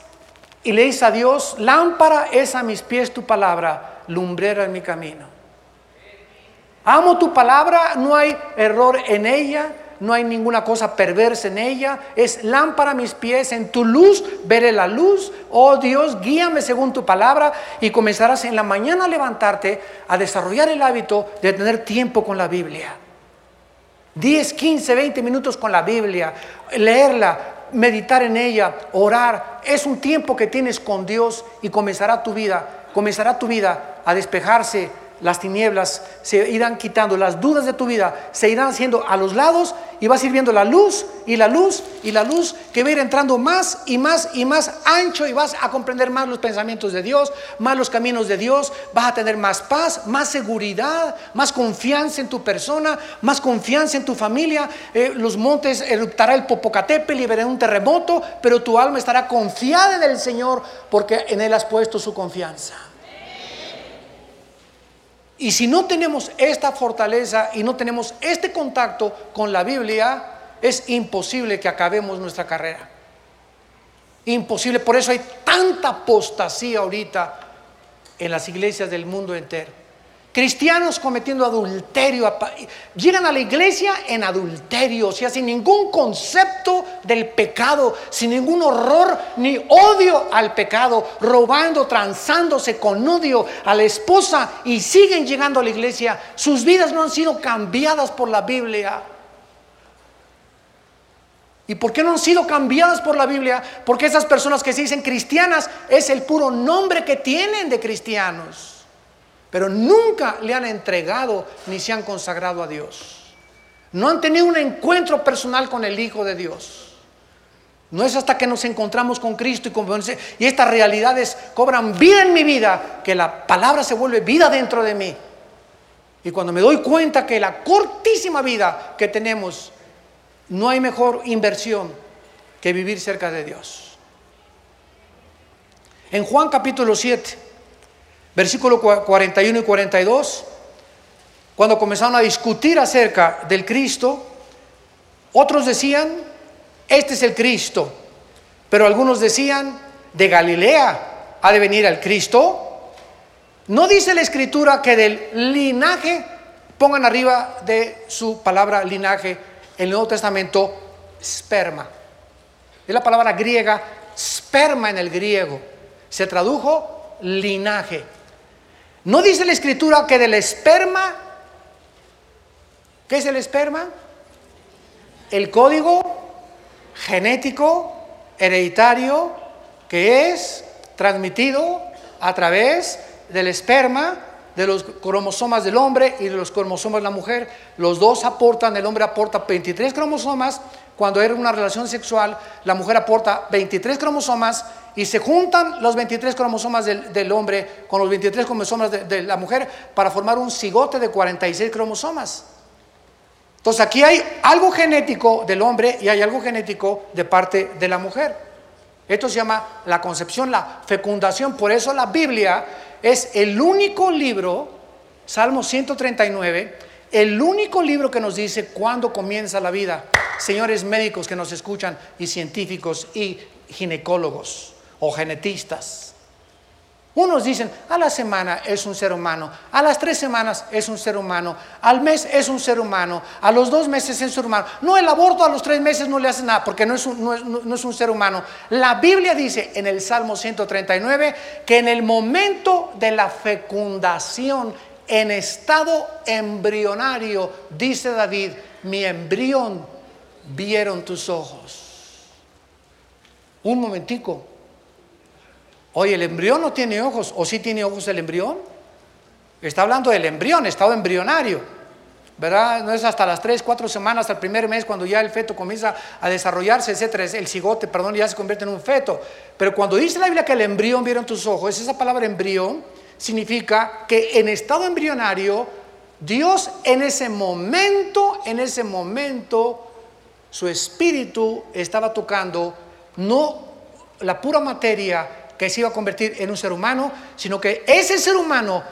Speaker 2: y le dices a Dios, lámpara es a mis pies tu palabra, lumbrera en mi camino. Amo tu palabra, no hay error en ella, no hay ninguna cosa perversa en ella, es lámpara a mis pies, en tu luz veré la luz, oh Dios, guíame según tu palabra y comenzarás en la mañana a levantarte a desarrollar el hábito de tener tiempo con la Biblia. 10, 15, 20 minutos con la Biblia, leerla, meditar en ella, orar, es un tiempo que tienes con Dios y comenzará tu vida, comenzará tu vida a despejarse las tinieblas se irán quitando, las dudas de tu vida se irán haciendo a los lados y vas a ir viendo la luz y la luz y la luz que va a ir entrando más y más y más ancho y vas a comprender más los pensamientos de Dios, más los caminos de Dios, vas a tener más paz, más seguridad, más confianza en tu persona, más confianza en tu familia. Eh, los montes eruptará el Popocatépetl y un terremoto, pero tu alma estará confiada en el Señor porque en Él has puesto su confianza. Y si no tenemos esta fortaleza y no tenemos este contacto con la Biblia, es imposible que acabemos nuestra carrera. Imposible. Por eso hay tanta apostasía ahorita en las iglesias del mundo entero. Cristianos cometiendo adulterio, llegan a la iglesia en adulterio, o sea, sin ningún concepto del pecado, sin ningún horror ni odio al pecado, robando, transándose con odio a la esposa y siguen llegando a la iglesia. Sus vidas no han sido cambiadas por la Biblia. ¿Y por qué no han sido cambiadas por la Biblia? Porque esas personas que se dicen cristianas es el puro nombre que tienen de cristianos pero nunca le han entregado ni se han consagrado a Dios. No han tenido un encuentro personal con el Hijo de Dios. No es hasta que nos encontramos con Cristo y, y estas realidades cobran vida en mi vida que la palabra se vuelve vida dentro de mí. Y cuando me doy cuenta que la cortísima vida que tenemos, no hay mejor inversión que vivir cerca de Dios. En Juan capítulo 7, versículo 41 y 42, cuando comenzaron a discutir acerca del Cristo, otros decían, este es el Cristo, pero algunos decían, de Galilea ha de venir el Cristo. No dice la escritura que del linaje, pongan arriba de su palabra linaje, en el Nuevo Testamento, sperma. Es la palabra griega, sperma en el griego. Se tradujo linaje. ¿No dice la escritura que del esperma, ¿qué es el esperma? El código genético hereditario que es transmitido a través del esperma de los cromosomas del hombre y de los cromosomas de la mujer. Los dos aportan, el hombre aporta 23 cromosomas, cuando hay una relación sexual, la mujer aporta 23 cromosomas y se juntan los 23 cromosomas del, hombre con los 23 cromosomas de, la mujer para formar un cigote de 46 cromosomas. Entonces aquí hay algo genético del hombre y hay algo genético de parte de la mujer. Esto se llama la concepción, la fecundación. Por eso la Biblia es el único libro, Salmo 139, el único libro que nos dice cuándo comienza la vida. Señores médicos que nos escuchan y científicos y ginecólogos o genetistas. Unos dicen, a la semana es un ser humano, a las tres semanas es un ser humano, al mes es un ser humano, a los dos meses es un ser humano. No, el aborto a los tres meses no le hace nada porque no es un, no es un ser humano. La Biblia dice en el Salmo 139 que en el momento de la fecundación, en estado embrionario, dice David, mi embrión vieron tus ojos. Un momentico, Oye, el embrión no tiene ojos, o sí tiene ojos el embrión. Está hablando del embrión, estado embrionario. ¿Verdad? No es hasta las tres, cuatro semanas, hasta el primer mes, cuando ya el feto comienza a desarrollarse, etcétera, el cigote, perdón, ya se convierte en un feto. Pero cuando dice la Biblia que el embrión vieron tus ojos, esa palabra embrión significa que en estado embrionario, Dios en ese momento, en ese momento, su espíritu estaba tocando no la pura materia, que se iba a convertir en un ser humano, sino que ese ser humano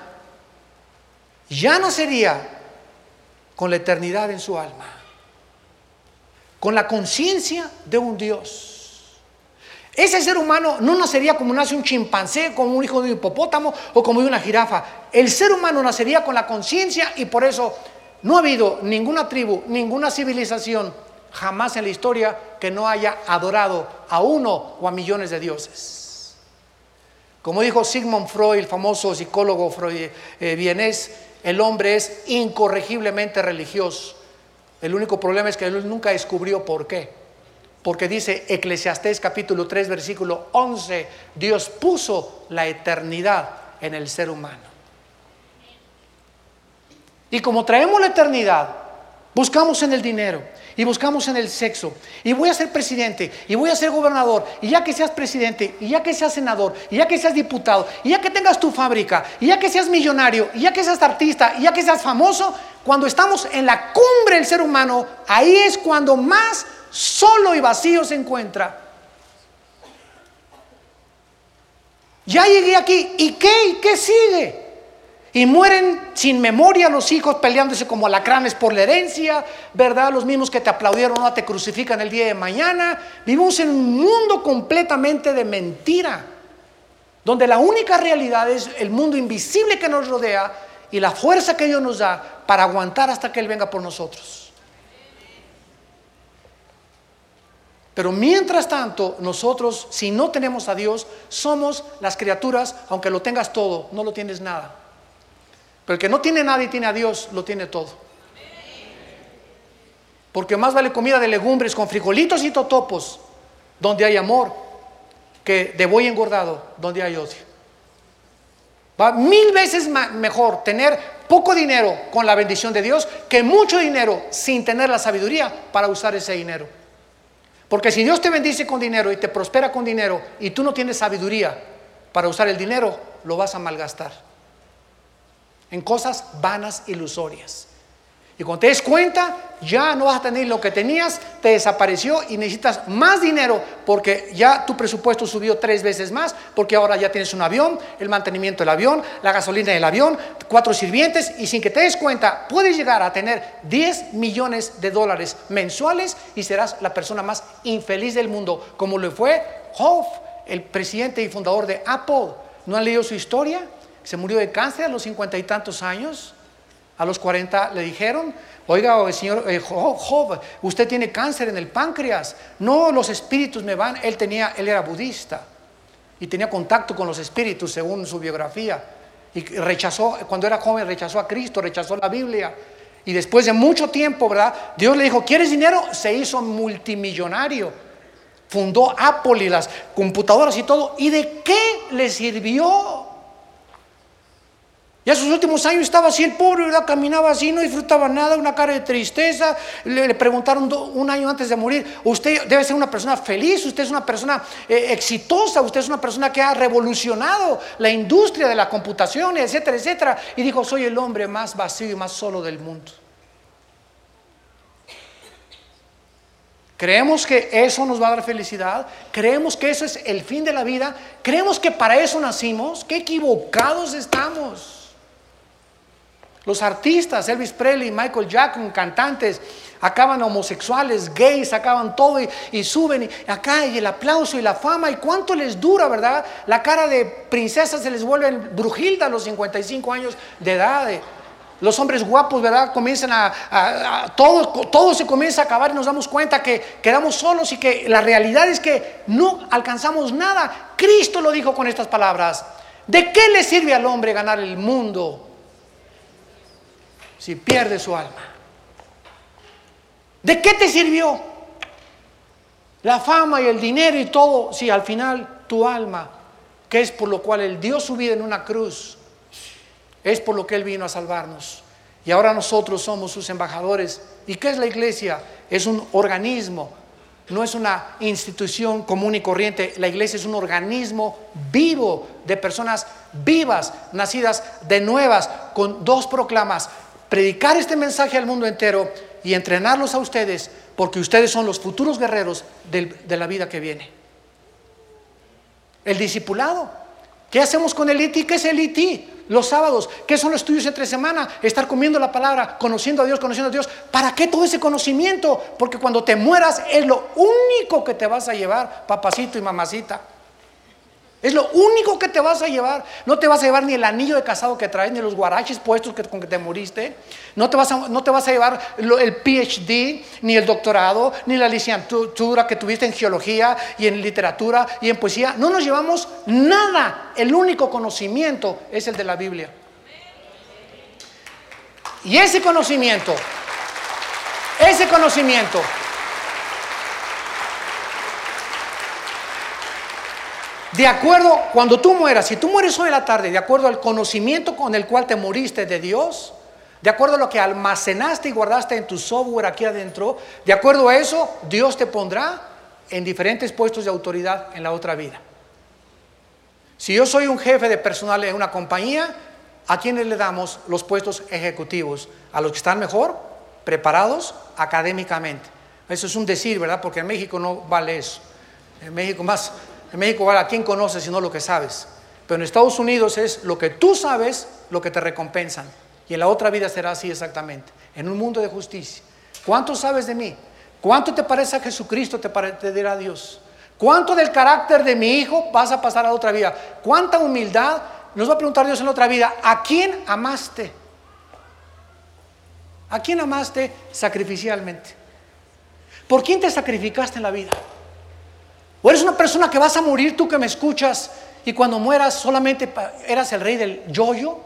Speaker 2: ya no sería con la eternidad en su alma, con la conciencia de un Dios. Ese ser humano no nacería como nace un chimpancé, como un hijo de un hipopótamo o como de una jirafa. El ser humano nacería con la conciencia y por eso no ha habido ninguna tribu, ninguna civilización jamás en la historia que no haya adorado a uno o a millones de dioses. Como dijo Sigmund Freud, el famoso psicólogo Freud, eh, vienés, el hombre es incorregiblemente religioso. El único problema es que él nunca descubrió por qué. Porque dice Eclesiastés capítulo 3 versículo 11, Dios puso la eternidad en el ser humano. Y como traemos la eternidad, buscamos en el dinero, y buscamos en el sexo, y voy a ser presidente, y voy a ser gobernador, y ya que seas presidente, y ya que seas senador, y ya que seas diputado, y ya que tengas tu fábrica, y ya que seas millonario, y ya que seas artista, y ya que seas famoso, cuando estamos en la cumbre del ser humano, ahí es cuando más solo y vacío se encuentra. Ya llegué aquí, ¿y qué? ¿Y qué sigue? Y mueren sin memoria los hijos peleándose como alacranes por la herencia, ¿verdad? Los mismos que te aplaudieron no te crucifican el día de mañana. Vivimos en un mundo completamente de mentira, donde la única realidad es el mundo invisible que nos rodea y la fuerza que Dios nos da para aguantar hasta que Él venga por nosotros. Pero mientras tanto, nosotros, si no tenemos a Dios, somos las criaturas, aunque lo tengas todo, no lo tienes nada. Pero el que no tiene nada y tiene a Dios, lo tiene todo. Porque más vale comida de legumbres con frijolitos y totopos, donde hay amor, que de buey engordado, donde hay odio. Va mil veces mejor tener poco dinero con la bendición de Dios que mucho dinero sin tener la sabiduría para usar ese dinero. Porque si Dios te bendice con dinero y te prospera con dinero y tú no tienes sabiduría para usar el dinero, lo vas a malgastar en cosas vanas, ilusorias. Y cuando te des cuenta, ya no vas a tener lo que tenías, te desapareció y necesitas más dinero porque ya tu presupuesto subió tres veces más, porque ahora ya tienes un avión, el mantenimiento del avión, la gasolina del avión, cuatro sirvientes y sin que te des cuenta, puedes llegar a tener 10 millones de dólares mensuales y serás la persona más infeliz del mundo, como lo fue Hoff, el presidente y fundador de Apple. ¿No han leído su historia? Se murió de cáncer a los cincuenta y tantos años a los 40 le dijeron, oiga, señor eh, Job, usted tiene cáncer en el páncreas. No, los espíritus me van. Él tenía, él era budista y tenía contacto con los espíritus según su biografía. Y rechazó, cuando era joven, rechazó a Cristo, rechazó la Biblia. Y después de mucho tiempo, ¿verdad? Dios le dijo, ¿quieres dinero? Se hizo multimillonario. Fundó Apple y las computadoras y todo. ¿Y de qué le sirvió? Ya sus últimos años estaba así el pobre, ¿verdad? Caminaba así, no disfrutaba nada, una cara de tristeza. Le, preguntaron un año antes de morir, usted debe ser una persona feliz, usted es una persona eh, exitosa, usted es una persona que ha revolucionado la industria de la computación, etcétera, etcétera. Y dijo, soy el hombre más vacío y más solo del mundo. Creemos que eso nos va a dar felicidad, creemos que eso es el fin de la vida, creemos que para eso nacimos, qué equivocados estamos. Los artistas, Elvis Presley, Michael Jackson, cantantes, acaban homosexuales, gays, acaban todo y, suben y acá y el aplauso y la fama y cuánto les dura, ¿verdad? La cara de princesa se les vuelve brujilda a los 55 años de edad. Los hombres guapos, ¿verdad? Comienzan a, todo, todo se comienza a acabar y nos damos cuenta que quedamos solos y que la realidad es que no alcanzamos nada. Cristo lo dijo con estas palabras. ¿De qué le sirve al hombre ganar el mundo si pierde su alma? ¿De qué te sirvió la fama y el dinero y todo si al final tu alma, que es por lo cual Él dio su vida en una cruz, es por lo que Él vino a salvarnos? Y ahora nosotros somos sus embajadores. ¿Y qué es la iglesia? Es un organismo, no es una institución común y corriente. La iglesia es un organismo vivo de personas vivas, nacidas de nuevas, con dos proclamas predicar este mensaje al mundo entero y entrenarlos a ustedes, porque ustedes son los futuros guerreros de la vida que viene. El discipulado. ¿Qué hacemos con el IT? ¿Qué es el IT? Los sábados. ¿Qué son los estudios entre semana? Estar comiendo la palabra, conociendo a Dios, conociendo a Dios. ¿Para qué todo ese conocimiento? Porque cuando te mueras es lo único que te vas a llevar, papacito y mamacita. Es lo único que te vas a llevar. No te vas a llevar ni el anillo de casado que traes, ni los guaraches puestos que, con que te moriste. No te, vas a, no te vas a llevar el PhD, ni el doctorado, ni la licenciatura que tuviste en geología y en literatura y en poesía. No nos llevamos nada. El único conocimiento es el de la Biblia. Y ese conocimiento, ese conocimiento De acuerdo, cuando tú mueras, si tú mueres hoy en la tarde, de acuerdo al conocimiento con el cual te moriste de Dios, de acuerdo a lo que almacenaste y guardaste en tu software aquí adentro, de acuerdo a eso, Dios te pondrá en diferentes puestos de autoridad en la otra vida. Si yo soy un jefe de personal en una compañía, ¿a quiénes le damos los puestos ejecutivos? A los que están mejor preparados académicamente. Eso es un decir, ¿verdad? Porque en México no vale eso. En México más en México, ¿a quién conoces sino lo que sabes? Pero en Estados Unidos es lo que tú sabes, lo que te recompensan. Y en la otra vida será así exactamente. En un mundo de justicia. ¿Cuánto sabes de mí? ¿Cuánto te parece a Jesucristo te, te dirá Dios? ¿Cuánto del carácter de mi hijo vas a pasar a otra vida? ¿Cuánta humildad? Nos va a preguntar Dios en la otra vida, ¿a quién amaste? ¿A quién amaste sacrificialmente? ¿Por quién te sacrificaste en la vida? ¿O eres una persona que vas a morir tú que me escuchas y cuando mueras solamente eras el rey del yo-yo?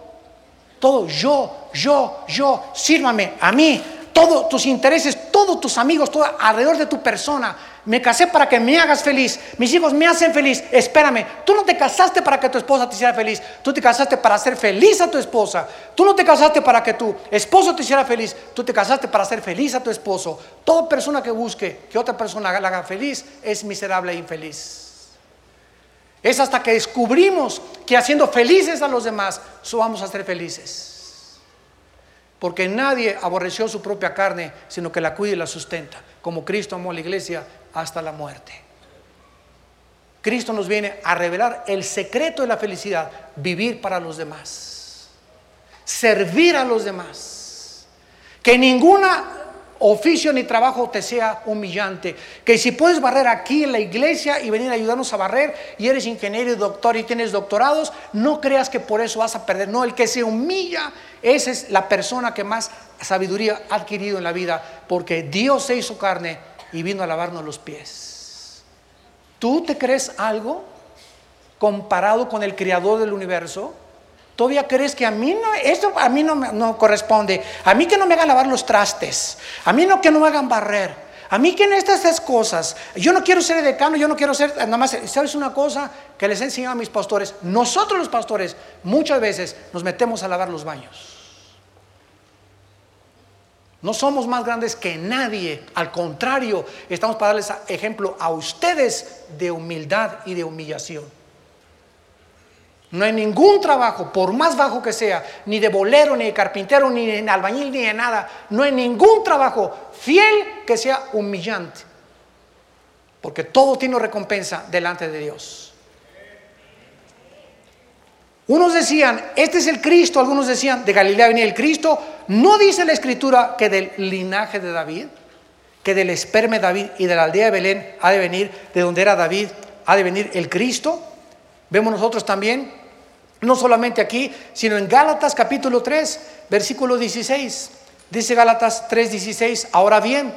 Speaker 2: Todo yo, yo, yo, sírvame a mí, todos tus intereses, todos tus amigos, todo alrededor de tu persona. Me casé para que me hagas feliz. Mis hijos me hacen feliz. Espérame, tú no te casaste para que tu esposa te hiciera feliz. Tú te casaste para hacer feliz a tu esposa. Tú no te casaste para que tu esposo te hiciera feliz. Tú te casaste para hacer feliz a tu esposo. Toda persona que busque que otra persona la haga feliz es miserable e infeliz. Es hasta que descubrimos que haciendo felices a los demás, vamos a ser felices. Porque nadie aborreció su propia carne, sino que la cuida y la sustenta, como Cristo amó a la iglesia hasta la muerte. Cristo nos viene a revelar el secreto de la felicidad, vivir para los demás, servir a los demás. Que ninguna oficio ni trabajo te sea humillante. Que si puedes barrer aquí en la iglesia y venir a ayudarnos a barrer y eres ingeniero y doctor y tienes doctorados, no creas que por eso vas a perder. No, el que se humilla, esa es la persona que más sabiduría ha adquirido en la vida, porque Dios se hizo carne y vino a lavarnos los pies. ¿Tú te crees algo comparado con el creador del universo? ¿Todavía crees que a mí no, a mí no, no corresponde? A mí que no me hagan lavar los trastes, a mí no que no me hagan barrer, a mí que en estas, cosas, yo no quiero ser decano, yo no quiero ser, nada más, ¿sabes una cosa que les he enseñado a mis pastores? Nosotros los pastores muchas veces nos metemos a lavar los baños. No somos más grandes que nadie, al contrario, estamos para darles ejemplo a ustedes de humildad y de humillación. No hay ningún trabajo, por más bajo que sea, ni de bolero, ni de carpintero, ni de albañil, ni de nada. No hay ningún trabajo fiel que sea humillante. Porque todo tiene recompensa delante de Dios. Unos decían, este es el Cristo, algunos decían, de Galilea venía el Cristo. No dice la escritura que del linaje de David, que del esperme David y de la aldea de Belén ha de venir, de donde era David, ha de venir el Cristo. Vemos nosotros también, no solamente aquí, sino en Gálatas capítulo 3, versículo 16. Dice Gálatas 3, 16, ahora bien,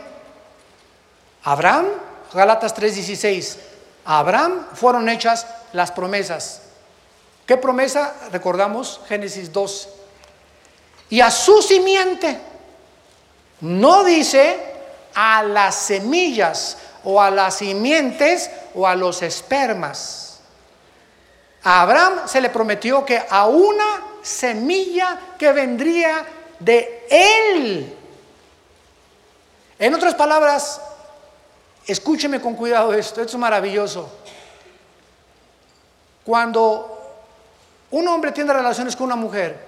Speaker 2: Abraham, Gálatas 3, 16, a Abraham fueron hechas las promesas. ¿Qué promesa? Recordamos Génesis 2. Y a su simiente, no dice a las semillas o a las simientes o a los espermas a Abraham se le prometió que a una semilla que vendría de él. En otras palabras, escúcheme con cuidado esto, esto es maravilloso. Cuando un hombre tiene relaciones con una mujer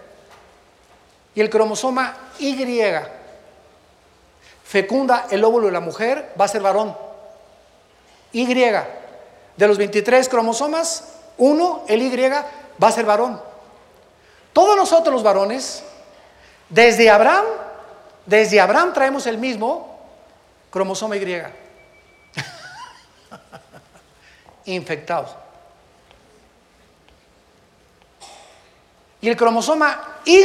Speaker 2: y el cromosoma Y fecunda el óvulo de la mujer, va a ser varón. Y de los 23 cromosomas, uno, el Y, va a ser varón. Todos nosotros los varones, desde Abraham, desde Abraham traemos el mismo cromosoma Y. Infectado. Y el cromosoma Y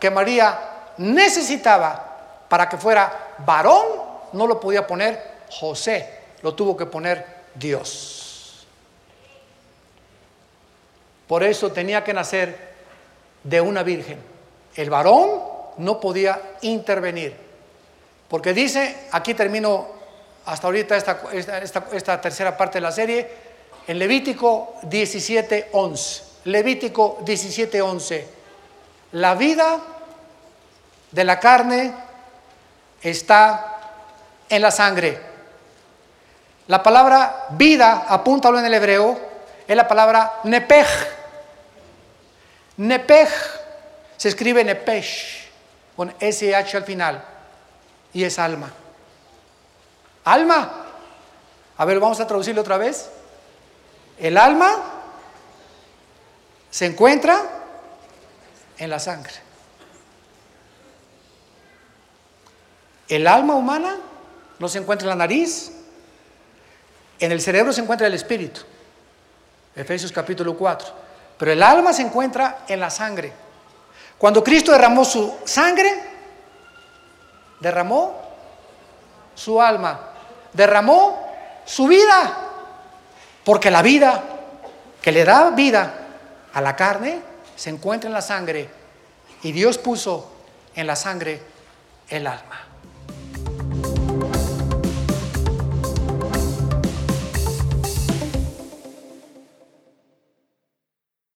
Speaker 2: que María necesitaba para que fuera varón, no lo podía poner José, lo tuvo que poner Dios. Por eso tenía que nacer de una virgen. El varón no podía intervenir. Porque dice, aquí termino hasta ahorita esta, tercera parte de la serie, en Levítico 17:11. Levítico 17:11. La vida de la carne está en la sangre. La palabra vida, apúntalo en el hebreo, es la palabra nepej. Nepej se escribe nepesh con SH al final y es alma. Alma. A ver, vamos a traducirlo otra vez. El alma se encuentra en la sangre. El alma humana no se encuentra en la nariz, en el cerebro se encuentra el espíritu. Efesios capítulo 4. Pero el alma se encuentra en la sangre. Cuando Cristo derramó su sangre, derramó su alma, derramó su vida, porque la vida que le da vida a la carne se encuentra en la sangre y Dios puso en la sangre el alma.